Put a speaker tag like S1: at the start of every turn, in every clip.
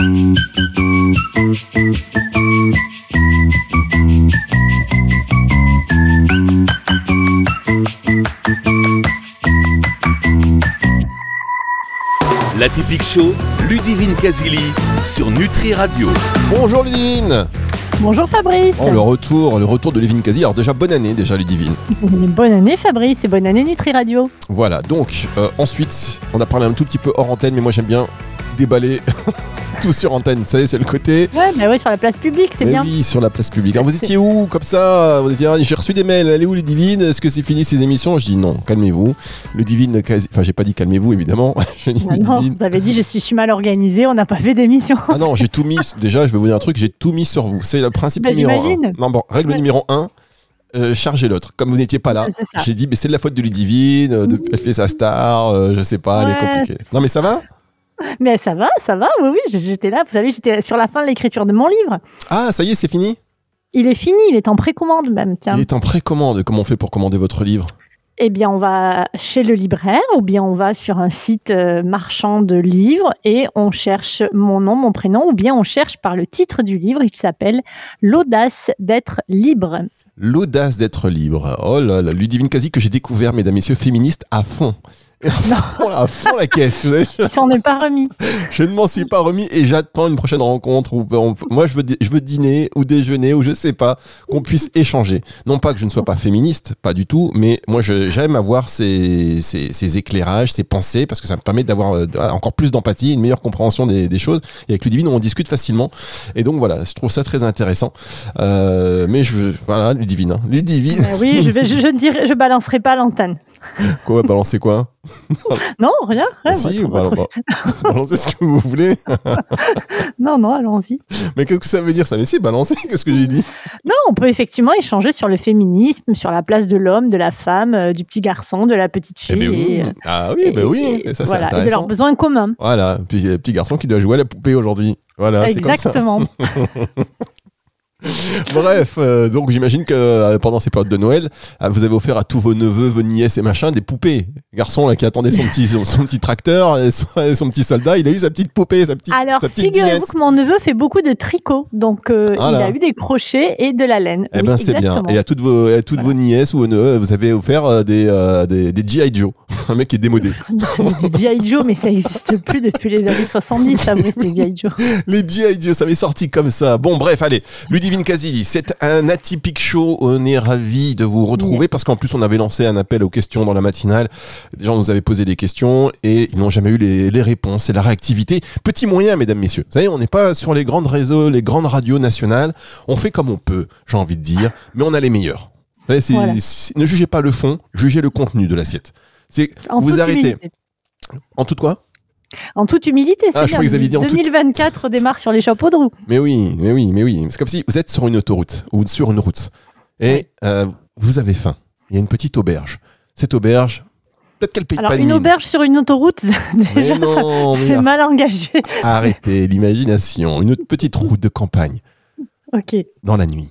S1: La typique show, Ludivine Casili sur Nutri Radio.
S2: Bonjour Ludivine
S3: Bonjour Fabrice.
S2: Oh, le retour, le retour de Ludivine Quasi. Alors déjà bonne année déjà Ludivine.
S3: Bonne année Fabrice et bonne année Nutri Radio.
S2: Voilà, donc euh, ensuite, on a parlé un tout petit peu hors antenne, mais moi j'aime bien déballer tout sur antenne. Vous savez, c'est le côté.
S3: Ouais, bah ouais, sur la place publique, c'est
S2: Mais
S3: bien.
S2: oui, sur la place publique. Alors vous étiez où comme ça Vous étiez, ah, j'ai reçu des mails. Elle est où Ludivine Est-ce que c'est fini ces émissions Je dis non, calmez-vous. Ludivine, quasi... enfin j'ai pas dit calmez-vous évidemment.
S3: Ah non, vous avez dit je suis, je suis mal organisée, on n'a pas fait d'émission.
S2: Ah non, j'ai tout mis. Déjà, je vais vous dire un truc, j'ai tout mis sur vous. C'est le principe
S3: Bah,
S2: numéro un.
S3: j'imagine.
S2: Non, bon, règle
S3: Ouais.
S2: numéro 1. chargez l'autre. Comme vous n'étiez pas là,
S3: Ouais,
S2: j'ai dit, mais c'est de la faute de Ludivine, euh, de- elle fait sa star, euh, je sais pas, elle est
S3: Ouais.
S2: compliquée. Non, mais ça va
S3: Mais ça va, ça va, oui, oui, j'étais là. Vous savez, j'étais sur la fin de l'écriture de mon livre.
S2: Ah, ça y est, c'est fini
S3: Il est fini, il est en précommande même, tiens.
S2: Il est en précommande. Comment on fait pour commander votre livre?
S3: Eh bien, on va chez le libraire ou bien on va sur un site euh, marchand de livres et on cherche mon nom, mon prénom ou bien on cherche par le titre du livre. Il s'appelle L'audace d'être libre.
S2: L'audace d'être libre. Oh là là, Ludivine Quasi que j'ai découvert, mesdames, messieurs, féministe à fond. Fond, à fond la caisse.
S3: Il s'en est pas remis.
S2: Je ne m'en suis pas remis et j'attends une prochaine rencontre où on- moi je veux, je veux dîner ou déjeuner ou je sais pas, qu'on puisse échanger. Non pas que je ne sois pas féministe, pas du tout, mais moi j'aime avoir ces, ces, ces éclairages, ces pensées parce que ça me permet d'avoir euh, encore plus d'empathie, une meilleure compréhension des, des choses. Et avec Ludivine, on discute facilement. Et donc voilà, je trouve ça très intéressant. Euh, mais je veux, voilà, Ludivine, hein. Ludivine,
S3: Euh, oui, je, vais, je, je ne dirai, je balancerai pas l'antenne.
S2: quoi, balancer quoi
S3: Non, rien. rien,
S2: Si, bah, bah, balancez ce que vous voulez.
S3: Non, non, allons-y.
S2: Mais qu'est-ce que ça veut dire ça Mais si, balancer, qu'est-ce que j'ai dit
S3: Non, on peut effectivement échanger sur le féminisme, sur la place de l'homme, de la femme, euh, du petit garçon, de la petite
S2: Eh
S3: fille.
S2: ben oui.
S3: et, euh,
S2: Ah oui, ben oui,
S3: et-
S2: ça c'est
S3: voilà, et de leurs
S2: intéressant.
S3: besoins communs.
S2: Voilà, puis il y a le petit garçon qui doit jouer à la poupée aujourd'hui. Voilà, comme ça. Bref, euh, donc j'imagine que euh, pendant ces périodes de Noël, euh, vous avez offert à tous vos neveux, vos nièces et machin des poupées. Garçon là qui attendait son petit, son, son petit tracteur, et son, et son petit soldat, il a eu sa petite poupée, sa petite,
S3: Alors, figurez-vous que mon neveu fait beaucoup de tricot. Donc, il a eu des crochets et de la laine.
S2: Eh
S3: Oui,
S2: ben c'est bien. Et à toutes vos, à toutes vos nièces ou vos neveux, vous avez offert des, des, des G.I. Joe. Un mec qui est démodé.
S3: Des G.I. Joe, mais ça n'existe plus depuis les années 70, ça, les G.I. Joe.
S2: Les G.I. Joe, ça m'est sorti comme ça. Bon, bref, allez. Ludivine Casili, c'est un atypique show. On est ravis de vous retrouver parce qu'en plus, on avait lancé un appel aux questions dans la matinale. Des gens nous avaient posé des questions et ils n'ont jamais eu les, les réponses et la réactivité. Petit moyen, mesdames, messieurs. Vous savez, on n'est pas sur les grandes réseaux, les grandes radios nationales. On fait comme on peut, j'ai envie de dire, mais on a les meilleurs. Vous savez, c'est-
S3: Voilà.
S2: c'est- ne jugez pas le fond, jugez le contenu de l'assiette. C'est vous arrêtez. En tout quoi?
S3: En toute humilité, c'est
S2: Ah, je
S3: bien.
S2: croyais que vous aviez dit en toute-
S3: 2024 démarre sur les chapeaux de roue.
S2: Mais oui, mais oui, mais oui. C'est comme si vous êtes sur une autoroute ou sur une route et euh, vous avez faim. Il y a une petite auberge. Cette auberge, peut-être qu'elle paye
S3: Alors,
S2: pas
S3: une
S2: mine.
S3: auberge sur une autoroute, déjà, c'est mal engagé.
S2: arrêtez l'imagination. Une petite route de campagne
S3: Ok.
S2: dans la nuit.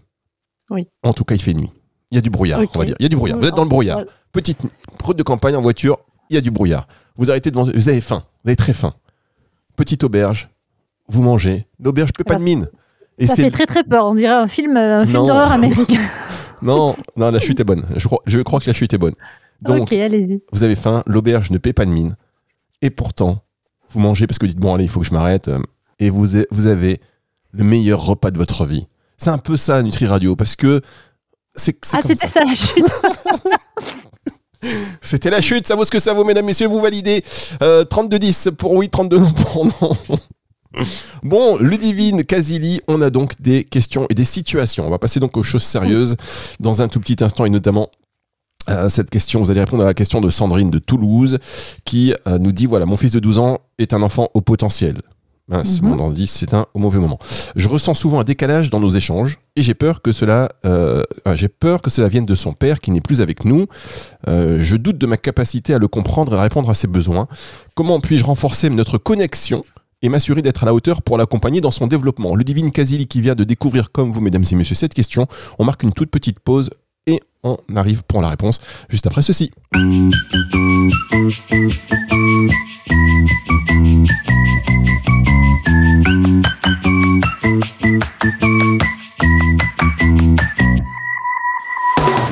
S3: Oui.
S2: En tout cas, il fait nuit. Il y a du brouillard, on va dire. Il y a du brouillard. Vous êtes dans le brouillard. Petite route de campagne en voiture, il y a du brouillard. Vous arrêtez devant. Vous avez faim. Vous avez très faim. Petite auberge. Vous mangez. L'auberge peut pas de mine. Et
S3: Ça
S2: c'est
S3: fait très très peur. On dirait un film, un film d'horreur américain.
S2: Non, non, la chute est bonne. Je crois, je crois que la chute est bonne. Donc,
S3: allez-y.
S2: vous avez faim, l'auberge ne paie pas de mine. Et pourtant, vous mangez parce que vous dites, bon, allez, il faut que je m'arrête. euh, Et vous, avez le meilleur repas de votre vie. C'est un peu ça, Nutri Radio, parce que c'est
S3: Ah, c'était
S2: ça.
S3: ça la chute.
S2: C'était la chute, ça vaut ce que ça vaut, mesdames, messieurs, vous validez. Euh, 32-10 pour oui, 32 non pour non. Bon, Ludivine, Casili, on a donc des questions et des situations. On va passer donc aux choses sérieuses dans un tout petit instant et notamment euh, cette question, vous allez répondre à la question de Sandrine de Toulouse qui euh, nous dit voilà, mon fils de 12 ans est un enfant au potentiel. Mince,
S3: Mhm.
S2: mon ordi, c'est un au mauvais moment. Je ressens souvent un décalage dans nos échanges et j'ai peur que cela, euh, ah, j'ai peur que cela vienne de son père qui n'est plus avec nous. Euh, je doute de ma capacité à le comprendre et à répondre à ses besoins. Comment puis-je renforcer notre connexion et m'assurer d'être à la hauteur pour l'accompagner dans son développement? Ludivine Casili qui vient de découvrir comme vous, mesdames et messieurs, cette question. On marque une toute petite pause et on arrive pour la réponse juste après ceci. Thank you.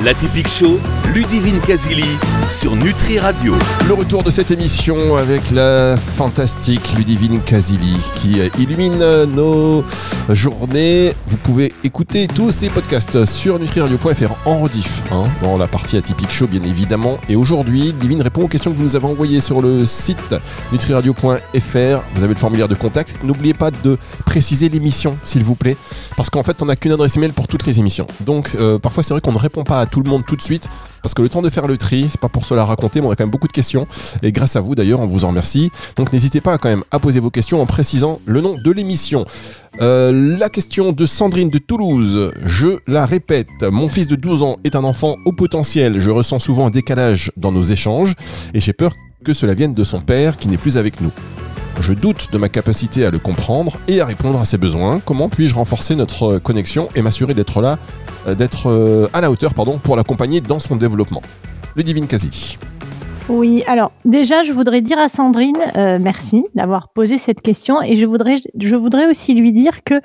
S1: La typique show, Ludivine Casili sur Nutri Radio.
S2: Le retour de cette émission avec la fantastique Ludivine Casili qui illumine nos journées. Vous pouvez écouter tous ces podcasts sur nutriradio.fr en rediff, hein, dans la partie atypique show bien évidemment. Et aujourd'hui, Ludivine répond aux questions que vous nous avez envoyées sur le site nutriradio.fr. Vous avez le formulaire de contact. N'oubliez pas de préciser l'émission, s'il vous plaît, parce qu'en fait, on n'a qu'une adresse email pour toutes les émissions. Donc, euh, parfois, c'est vrai qu'on ne répond pas à tout le monde tout de suite parce que le temps de faire le tri, c'est pas pour cela raconter, mais on a quand même beaucoup de questions et grâce à vous d'ailleurs, on vous en remercie. Donc n'hésitez pas quand même à poser vos questions en précisant le nom de l'émission. Euh, la question de Sandrine de Toulouse, je la répète, mon fils de 12 ans est un enfant au potentiel, je ressens souvent un décalage dans nos échanges et j'ai peur que cela vienne de son père qui n'est plus avec nous. Je doute de ma capacité à le comprendre et à répondre à ses besoins. Comment puis-je renforcer notre connexion et m'assurer d'être là, d'être euh, à la hauteur, pardon, pour l'accompagner dans son développement Le Divine Casili.
S3: Oui, alors déjà, je voudrais dire à Sandrine, euh, merci d'avoir posé cette question, et je voudrais, je voudrais aussi lui dire que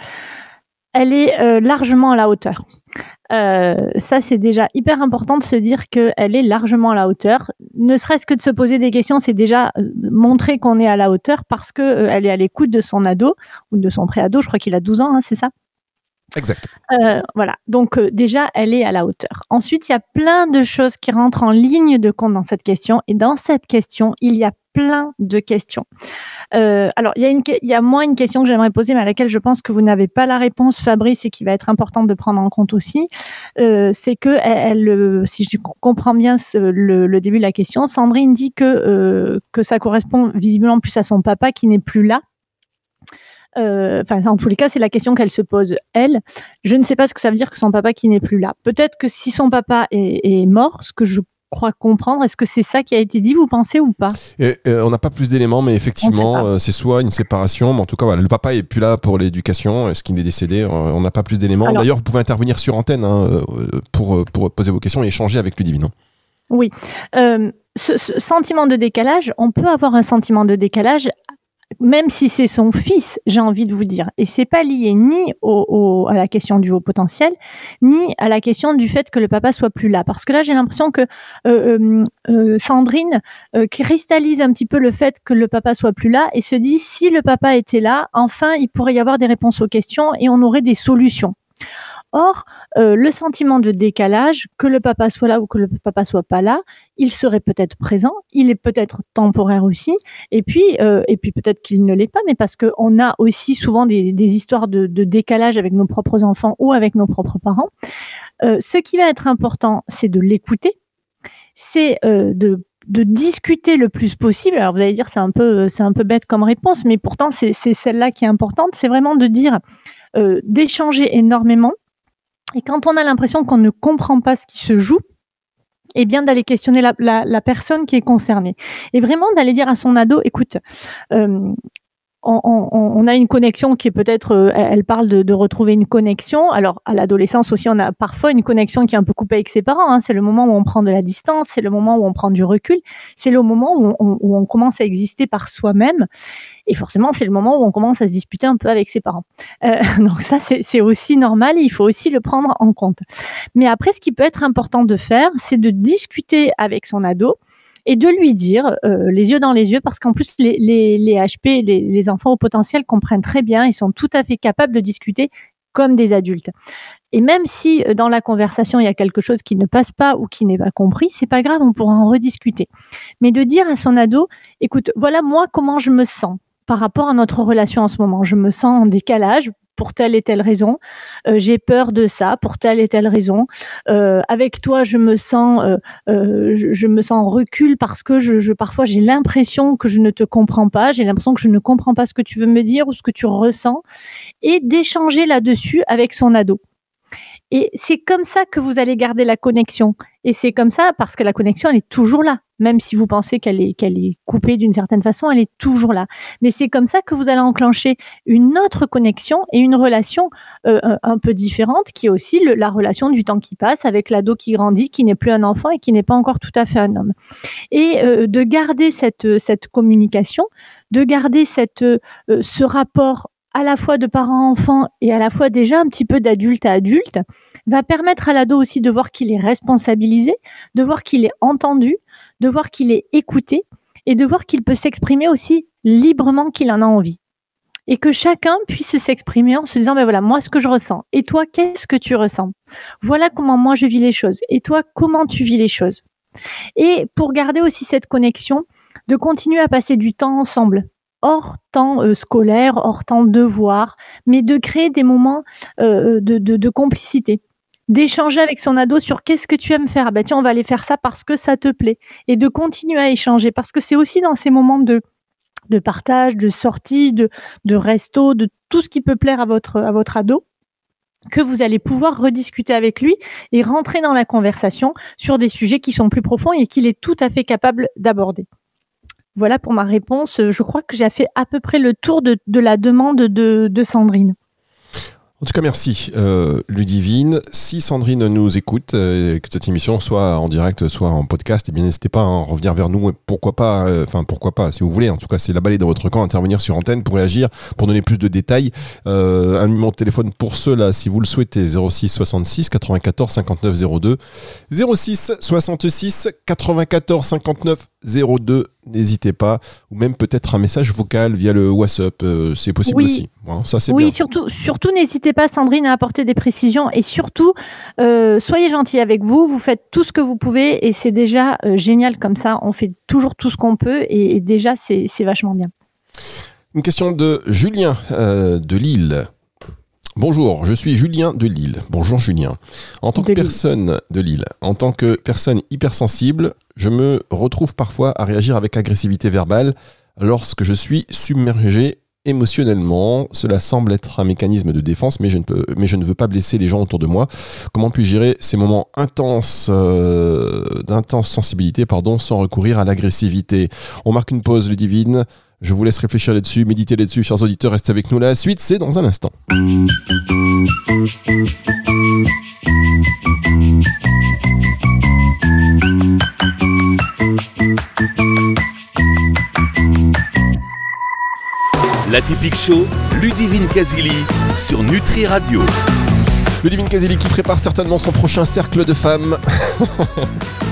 S3: elle est largement à la hauteur. Euh, ça, c'est déjà hyper important de se dire qu'elle est largement à la hauteur. Ne serait-ce que de se poser des questions, c'est déjà euh, montrer qu'on est à la hauteur parce que euh, elle est à l'écoute de son ado ou de son préado. Je crois qu'il a 12 ans, hein, c'est ça?
S2: Exact.
S3: voilà. Donc déjà, elle est à la hauteur. Ensuite, il y a plein de choses qui rentrent en ligne de compte dans cette question. Et dans cette question, il y a plein de questions. Euh, alors, il y, a une, il y a moins une question que j'aimerais poser, mais à laquelle je pense que vous n'avez pas la réponse, Fabrice, et qui va être importante de prendre en compte aussi. Euh, c'est que, elle, euh, si je comprends bien le, le, début de la question, Sandrine dit que, euh, que ça correspond visiblement plus à son papa qui n'est plus là. Euh, enfin, en tous les cas, c'est la question qu'elle se pose elle. Je ne sais pas ce que ça veut dire que son papa qui n'est plus là. Peut-être que si son papa est, est mort, ce que je crois comprendre. Est-ce que c'est ça qui a été dit, vous pensez ou pas?
S2: On n'a pas plus d'éléments, mais effectivement, euh, c'est soit une séparation, mais en tout cas, voilà, le papa est plus là pour l'éducation. Est-ce qu'il est décédé? Euh, On n'a pas plus d'éléments. D'ailleurs, vous pouvez intervenir sur antenne hein, euh, pour, pour poser vos questions et échanger avec Ludivine.
S3: Oui. ce, sentiment de décalage, on peut avoir un sentiment de décalage même si c'est son fils, j'ai envie de vous dire. Et c'est pas lié ni au, à la question du haut potentiel, ni à la question du fait que le papa soit plus là. Parce que là, j'ai l'impression que euh, euh, euh Sandrine euh, cristallise un petit peu le fait que le papa soit plus là et se dit si le papa était là, enfin, il pourrait y avoir des réponses aux questions et on aurait des solutions. Or, euh, le sentiment de décalage, que le papa soit là ou que le papa soit pas là, il serait peut-être présent, il est peut-être temporaire aussi, et puis euh, et puis peut-être qu'il ne l'est pas, mais parce qu'on a aussi souvent des, histoires de, décalage avec nos propres enfants ou avec nos propres parents. Euh, ce qui va être important, c'est de l'écouter, c'est de de discuter le plus possible. Alors vous allez dire c'est un peu c'est un peu bête comme réponse, mais pourtant c'est celle-là qui est importante. C'est vraiment de dire d'échanger énormément et quand on a l'impression qu'on ne comprend pas ce qui se joue, eh bien d'aller questionner la, personne qui est concernée. Et vraiment d'aller dire à son ado, écoute, euh, on, a une connexion qui est peut-être, euh, elle parle de, retrouver une connexion. Alors à l'adolescence aussi, on a parfois une connexion qui est un peu coupée avec ses parents. Hein. C'est le moment où on prend de la distance, c'est le moment où on prend du recul, c'est le moment où on, commence à exister par soi-même. Et forcément, c'est le moment où on commence à se disputer un peu avec ses parents. Euh, donc ça, c'est aussi normal. il faut aussi le prendre en compte. Mais après, ce qui peut être important de faire, c'est de discuter avec son ado et de lui dire, euh, les yeux dans les yeux, parce qu'en plus, les, les, les HP, les, les enfants au potentiel comprennent très bien, ils sont tout à fait capables de discuter comme des adultes. Et même si euh, dans la conversation il y a quelque chose qui ne passe pas ou qui n'est pas compris, c'est pas grave, on pourra en rediscuter. Mais de dire à son ado, écoute, voilà moi comment je me sens par rapport à notre relation en ce moment. Je me sens en décalage pour telle et telle raison. Euh, j'ai peur de ça pour telle et telle raison. Euh, avec toi, je me sens, euh, je, me sens en recul parce que je, parfois j'ai l'impression que je ne te comprends pas. J'ai l'impression que je ne comprends pas ce que tu veux me dire ou ce que tu ressens, et d'échanger là-dessus avec son ado. Et c'est comme ça que vous allez garder la connexion. Et c'est comme ça parce que la connexion, elle est toujours là. Même si vous pensez qu'elle est, qu'elle est coupée d'une certaine façon, elle est toujours là. Mais c'est comme ça que vous allez enclencher une autre connexion et une relation euh, un peu différente, qui est aussi la relation du temps qui passe avec l'ado qui grandit, qui n'est plus un enfant et qui n'est pas encore tout à fait un homme. Et euh, de garder cette, cette communication, de garder cette, euh, ce rapport à la fois de parents enfants et à la fois déjà un petit peu d'adulte à adulte, va permettre à l'ado aussi de voir qu'il est responsabilisé, de voir qu'il est entendu, de voir qu'il est écouté et de voir qu'il peut s'exprimer aussi librement qu'il en a envie. Et que chacun puisse s'exprimer en se disant, ben voilà, moi, ce que je ressens. Et toi, qu'est-ce que tu ressens? Voilà comment moi je vis les choses. Et toi, comment tu vis les choses? Et pour garder aussi cette connexion, de continuer à passer du temps ensemble, hors temps euh, scolaire, hors temps devoir, mais de créer des moments euh, de, de, complicité d'échanger avec son ado sur qu'est-ce que tu aimes faire. Ah ben tiens, on va aller faire ça parce que ça te plaît. Et de continuer à échanger parce que c'est aussi dans ces moments de, de partage, de sortie, de, de resto, de tout ce qui peut plaire à votre, à votre ado que vous allez pouvoir rediscuter avec lui et rentrer dans la conversation sur des sujets qui sont plus profonds et qu'il est tout à fait capable d'aborder. Voilà pour ma réponse. Je crois que j'ai fait à peu près le tour de, la demande de Sandrine.
S2: En tout cas, merci euh, Ludivine. Si Sandrine nous écoute, euh, que cette émission soit en direct, soit en podcast, eh n'hésitez pas hein, à revenir vers nous. Pourquoi pas euh, Enfin, pourquoi pas Si vous voulez, en tout cas, c'est la balai de votre camp, intervenir sur antenne pour réagir, pour donner plus de détails. Euh, un numéro de téléphone pour cela, si vous le souhaitez, 06 66 94 59 02. 06 66 94 59 02 n'hésitez pas, ou même peut-être un message vocal via le WhatsApp, euh, c'est possible aussi.
S3: ça c'est oui, surtout, surtout n'hésitez pas, Sandrine, à apporter des précisions. Et surtout, euh, soyez gentil avec vous, vous faites tout ce que vous pouvez. Et c'est déjà euh, génial comme ça, on fait toujours tout ce qu'on peut. Et, déjà c'est vachement bien.
S2: Une question de Julien de Lille. Bonjour, je suis Julien de Lille. Bonjour Julien. En tant que personne de Lille, en tant que personne hypersensible, je me retrouve parfois à réagir avec agressivité verbale lorsque je suis submergé émotionnellement. Cela semble être un mécanisme de défense, mais je ne, peux, mais je ne veux pas blesser les gens autour de moi. Comment puis-je gérer ces moments intenses, euh, d'intense sensibilité pardon, sans recourir à l'agressivité? On marque une pause, le divine. Je vous laisse réfléchir là-dessus, méditer là-dessus, chers auditeurs, restez avec nous. La suite, c'est dans un instant.
S1: La typique show, Ludivine Casili sur Nutri Radio.
S2: Ludivine Casili qui prépare certainement son prochain cercle de femmes.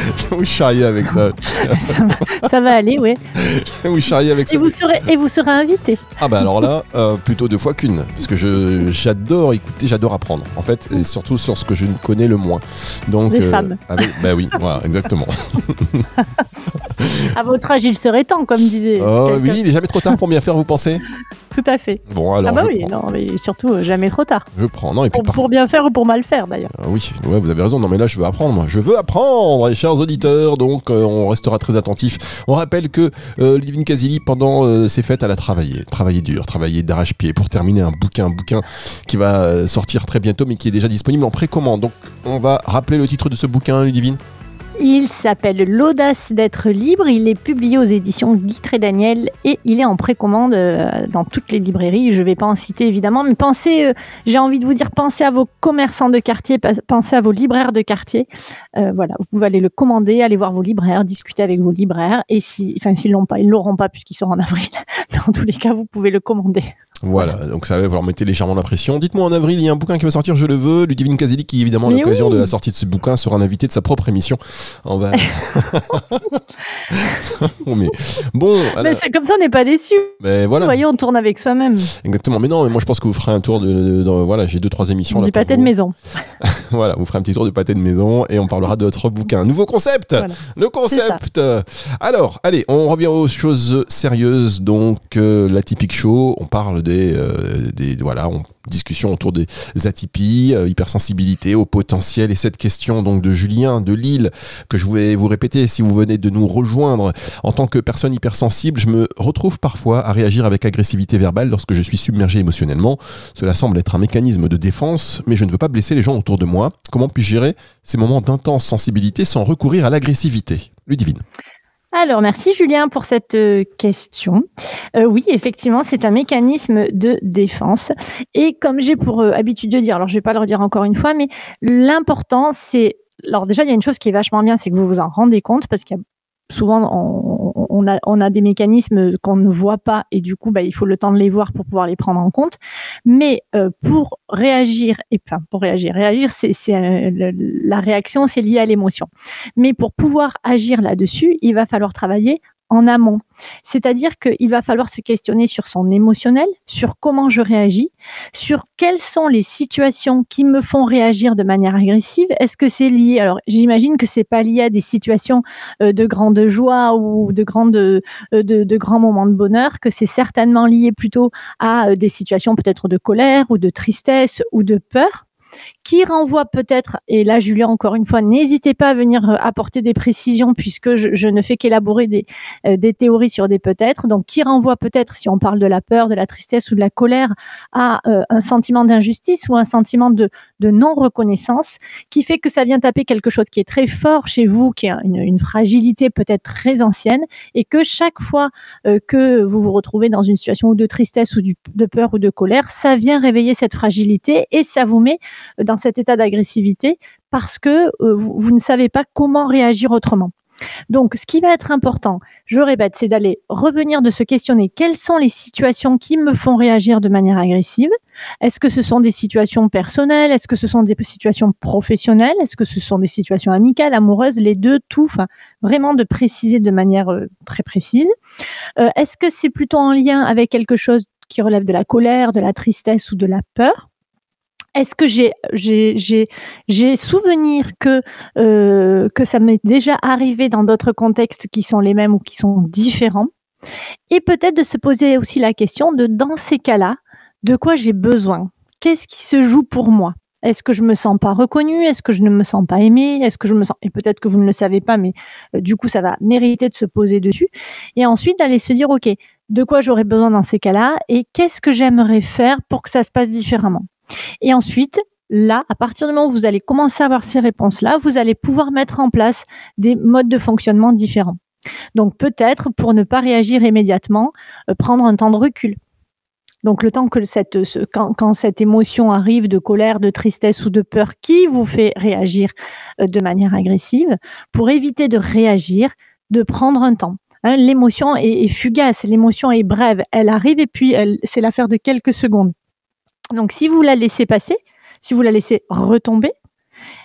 S2: vous charriez avec ça.
S3: ça, va, aller, oui.
S2: vous charriez avec ça.
S3: Et vous serez, et vous serez invité.
S2: Ah bah alors là, euh, plutôt deux fois qu'une. Parce que je, j'adore écouter, j'adore apprendre. En fait, et surtout sur ce que je ne connais le moins.
S3: Donc, Les euh, femmes.
S2: bah oui, voilà, exactement.
S3: À votre âge, il serait temps, comme disait.
S2: Oh oui, il n'est jamais trop tard pour bien faire, vous pensez?
S3: Tout à fait.
S2: Bon, alors.
S3: Ah bah oui, non, mais surtout, euh, jamais trop tard.
S2: Je prends. Non, et
S3: puis pour, bien faire ou pour mal faire, d'ailleurs.
S2: Ah oui, ouais, vous avez raison. Non, mais là, je veux apprendre, moi. Je veux apprendre chers auditeurs, donc euh, on restera très attentif. On rappelle que euh, Livine Casili, pendant euh, ses fêtes, elle a travaillé, travaillé dur, travaillé d'arrache-pied pour terminer un bouquin, un bouquin qui va sortir très bientôt, mais qui est déjà disponible en précommande. Donc on va rappeler le titre de ce bouquin, Ludivine.
S3: Il s'appelle L'audace d'être libre. Il est publié aux éditions Guy et Daniel et il est en précommande euh, dans toutes les librairies. Je ne vais pas en citer évidemment, mais pensez, euh, j'ai envie de vous dire, pensez à vos commerçants de quartier, pensez à vos libraires de quartier. Euh, voilà, vous pouvez aller le commander, aller voir vos libraires, discuter avec vos libraires. Et si, enfin, s'ils l'ont pas, ils l'auront pas puisqu'ils sont en avril. Mais en tous les cas, vous pouvez le commander.
S2: Voilà, donc ça va vous remettre légèrement la pression. Dites-moi en avril, il y a un bouquin qui va sortir, je le veux. Ludivine Kazeli, qui évidemment à l'occasion de la sortie de ce bouquin sera un invité de sa propre émission. On va. mais bon.
S3: Mais c'est comme ça, on n'est pas déçu.
S2: Mais voilà.
S3: Vous voyez, on tourne avec soi-même.
S2: Exactement. Mais non, mais moi je pense que vous ferez un tour de. voilà, j'ai deux trois émissions
S3: là. Du pâté de maison.
S2: voilà, vous ferez un petit tour de pâté de maison et on parlera de votre bouquin. Nouveau concept. Le concept. Alors, allez, on revient aux choses sérieuses. Donc, euh, la typique show. On parle euh, des voilà, on, discussion autour des atypies, euh, hypersensibilité au potentiel et cette question donc de Julien de Lille que je voulais vous répéter si vous venez de nous rejoindre en tant que personne hypersensible, je me retrouve parfois à réagir avec agressivité verbale lorsque je suis submergé émotionnellement. Cela semble être un mécanisme de défense, mais je ne veux pas blesser les gens autour de moi. Comment puis-je gérer ces moments d'intense sensibilité sans recourir à l'agressivité? Ludivine.
S3: Alors, merci Julien pour cette euh, question. Euh, oui, effectivement, c'est un mécanisme de défense. Et comme j'ai pour euh, habitude de dire, alors je vais pas le redire encore une fois, mais l'important, c'est... Alors déjà, il y a une chose qui est vachement bien, c'est que vous vous en rendez compte, parce qu'il y a souvent, on, on, a, des mécanismes qu'on ne voit pas et du coup, bah, il faut le temps de les voir pour pouvoir les prendre en compte. Mais euh, pour réagir, et pour réagir, réagir, c'est euh, la réaction, c'est lié à l'émotion. Mais pour pouvoir agir là-dessus, il va falloir travailler en amont. C'est-à-dire qu'il va falloir se questionner sur son émotionnel, sur comment je réagis, sur quelles sont les situations qui me font réagir de manière agressive. Est-ce que c'est lié Alors, j'imagine que c'est pas lié à des situations euh, de grande joie ou euh, de, de grands moments de bonheur, que c'est certainement lié plutôt à euh, des situations peut-être de colère ou de tristesse ou de peur qui renvoie peut-être, et là Julien encore une fois, n'hésitez pas à venir euh, apporter des précisions puisque je, ne fais qu'élaborer des, euh, des théories sur des peut-être, donc qui renvoie peut-être, si on parle de la peur, de la tristesse ou de la colère, à euh, un sentiment d'injustice ou un sentiment de, non-reconnaissance, qui fait que ça vient taper quelque chose qui est très fort chez vous, qui est une fragilité peut-être très ancienne, et que chaque fois que vous vous retrouvez dans une situation de tristesse ou de peur ou de colère, ça vient réveiller cette fragilité et ça vous met dans cet état d'agressivité parce que euh, vous, ne savez pas comment réagir autrement. Donc, ce qui va être important, je répète, c'est d'aller revenir de se questionner quelles sont les situations qui me font réagir de manière agressive? Est-ce que ce sont des situations personnelles? Est-ce que ce sont des situations professionnelles? Est-ce que ce sont des situations amicales, amoureuses? Les deux, tout. Enfin, vraiment de préciser de manière euh, très précise. Euh, est-ce que c'est plutôt en lien avec quelque chose qui relève de la colère, de la tristesse ou de la peur? Est-ce que j'ai j'ai souvenir que euh, que ça m'est déjà arrivé dans d'autres contextes qui sont les mêmes ou qui sont différents? Et peut-être de se poser aussi la question de dans ces cas-là de quoi j'ai besoin? Qu'est-ce qui se joue pour moi? Est-ce que je me sens pas reconnue? Est-ce que je ne me sens pas aimée? Est-ce que je me sens et peut-être que vous ne le savez pas, mais euh, du coup ça va mériter de se poser dessus. Et ensuite d'aller se dire ok de quoi j'aurais besoin dans ces cas-là et qu'est-ce que j'aimerais faire pour que ça se passe différemment? Et ensuite, là, à partir du moment où vous allez commencer à avoir ces réponses-là, vous allez pouvoir mettre en place des modes de fonctionnement différents. Donc peut-être, pour ne pas réagir immédiatement, euh, prendre un temps de recul. Donc le temps que cette, quand, cette émotion arrive de colère, de tristesse ou de peur qui vous fait réagir euh, de manière agressive, pour éviter de réagir, de prendre un temps. Hein, l'émotion est, est, fugace, l'émotion est brève, elle arrive et puis c'est l'affaire de quelques secondes. Donc si vous la laissez passer, si vous la laissez retomber,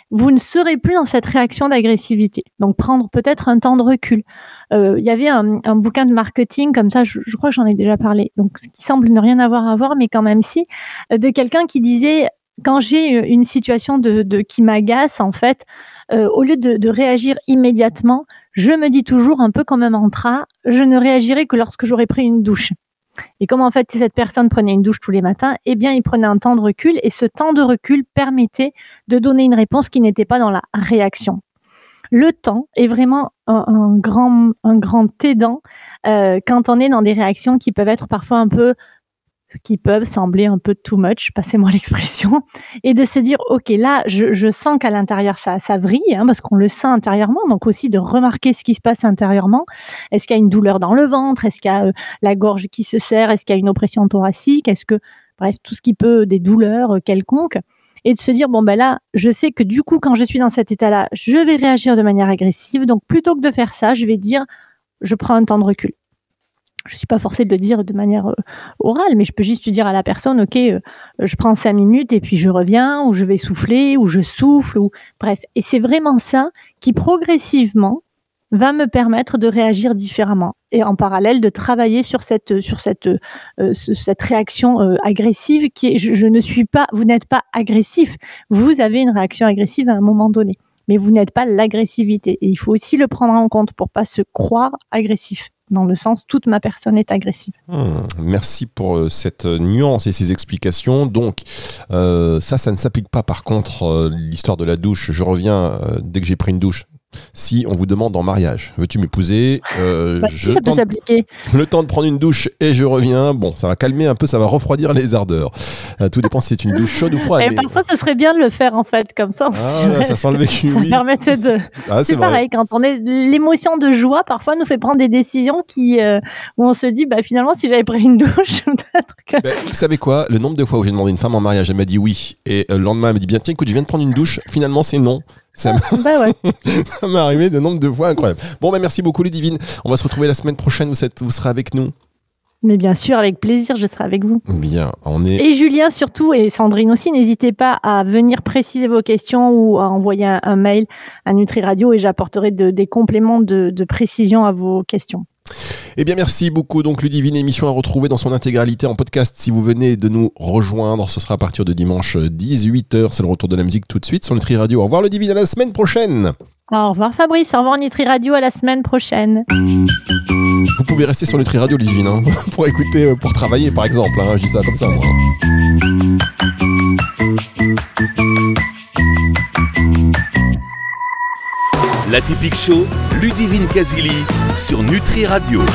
S3: vous ne serez plus dans cette réaction d'agressivité. Donc prendre peut-être un temps de recul. Euh, il y avait un, bouquin de marketing comme ça, je, crois que j'en ai déjà parlé, donc qui semble ne rien avoir à voir, mais quand même si, euh, de quelqu'un qui disait quand j'ai une situation de, qui m'agace en fait, euh, au lieu de, de, réagir immédiatement, je me dis toujours un peu comme un mantra, je ne réagirai que lorsque j'aurai pris une douche. Et comme en fait cette personne prenait une douche tous les matins, eh bien il prenait un temps de recul et ce temps de recul permettait de donner une réponse qui n'était pas dans la réaction. Le temps est vraiment un, grand un grand aidant euh, quand on est dans des réactions qui peuvent être parfois un peu qui peuvent sembler un peu too much, passez-moi l'expression, et de se dire, ok, là, je, je sens qu'à l'intérieur, ça, ça vrille, hein, parce qu'on le sent intérieurement, donc aussi de remarquer ce qui se passe intérieurement. Est-ce qu'il y a une douleur dans le ventre? Est-ce qu'il y a euh, la gorge qui se serre? Est-ce qu'il y a une oppression thoracique? Est-ce que, bref, tout ce qui peut, des douleurs euh, quelconques? Et de se dire bon ben là je sais que du coup quand je suis dans cet état là je vais réagir de manière agressive donc plutôt que de faire ça je vais dire je prends un temps de recul je suis pas forcée de le dire de manière euh, orale, mais je peux juste dire à la personne, ok, euh, je prends cinq minutes et puis je reviens, ou je vais souffler, ou je souffle, ou bref. Et c'est vraiment ça qui progressivement va me permettre de réagir différemment et en parallèle de travailler sur cette sur cette euh, cette réaction agressive qui est je, je, ne suis pas vous n'êtes pas agressif. Vous avez une réaction agressive à un moment donné mais vous n'êtes pas l'agressivité. Et il faut aussi le prendre en compte pour pas se croire agressif dans le sens toute ma personne est agressive.
S2: Hmm, merci pour euh, cette nuance et ces explications. Donc euh, ça, ça ne s'applique pas par contre euh, l'histoire de la douche. Je reviens dès que j'ai pris une douche si on vous demande en mariage, veux-tu m'épouser?
S3: Euh, bah, je ça peut s'appliquer.
S2: Le temps de prendre une douche et je reviens. Bon, ça va calmer un peu, ça va refroidir les ardeurs. Euh, tout dépend si c'est une douche chaude ou froide.
S3: Et parfois, ce serait bien de le faire en fait comme ça.
S2: Ah, ça sent le vécu.
S3: Ça permettait de. Ah, c'est pareil quand on est l'émotion de joie parfois nous fait prendre des décisions qui euh, où on se dit bah finalement si j'avais pris une douche peut-être que.
S2: Ben, vous savez quoi? Le nombre de fois où j'ai demandé une femme en mariage, elle m'a dit oui et le lendemain elle m'a dit bien tiens écoute je viens de prendre une douche. Finalement c'est non Ça m'est
S3: Bah ouais.
S2: ça m'est arrivé de nombre de fois incroyable. Bon, bah merci beaucoup, Ludivine. On va se retrouver la semaine prochaine. Vous, vous serez avec nous.
S3: Mais bien sûr, avec plaisir, je serai avec vous.
S2: Bien, on est.
S3: Et Julien surtout, et Sandrine aussi, n'hésitez pas à venir préciser vos questions ou à envoyer un, un mail à Nutri Radio et j'apporterai de- des compléments de, de précision à vos questions.
S2: Eh bien, merci beaucoup. Donc, Ludivine, émission à retrouver dans son intégralité en podcast. Si vous venez de nous rejoindre, ce sera à partir de dimanche 18h. C'est le retour de la musique tout de suite sur Nutri Radio. Au revoir, Ludivine, à la semaine prochaine.
S3: Au revoir Fabrice, au revoir Nutri Radio, à la semaine prochaine.
S2: Vous pouvez rester sur Nutri Radio, Ludivine, hein, pour écouter, euh, pour travailler, par exemple. hein. Je dis ça comme ça, moi.
S1: La typique show, Ludivine Kazili sur Nutri Radio.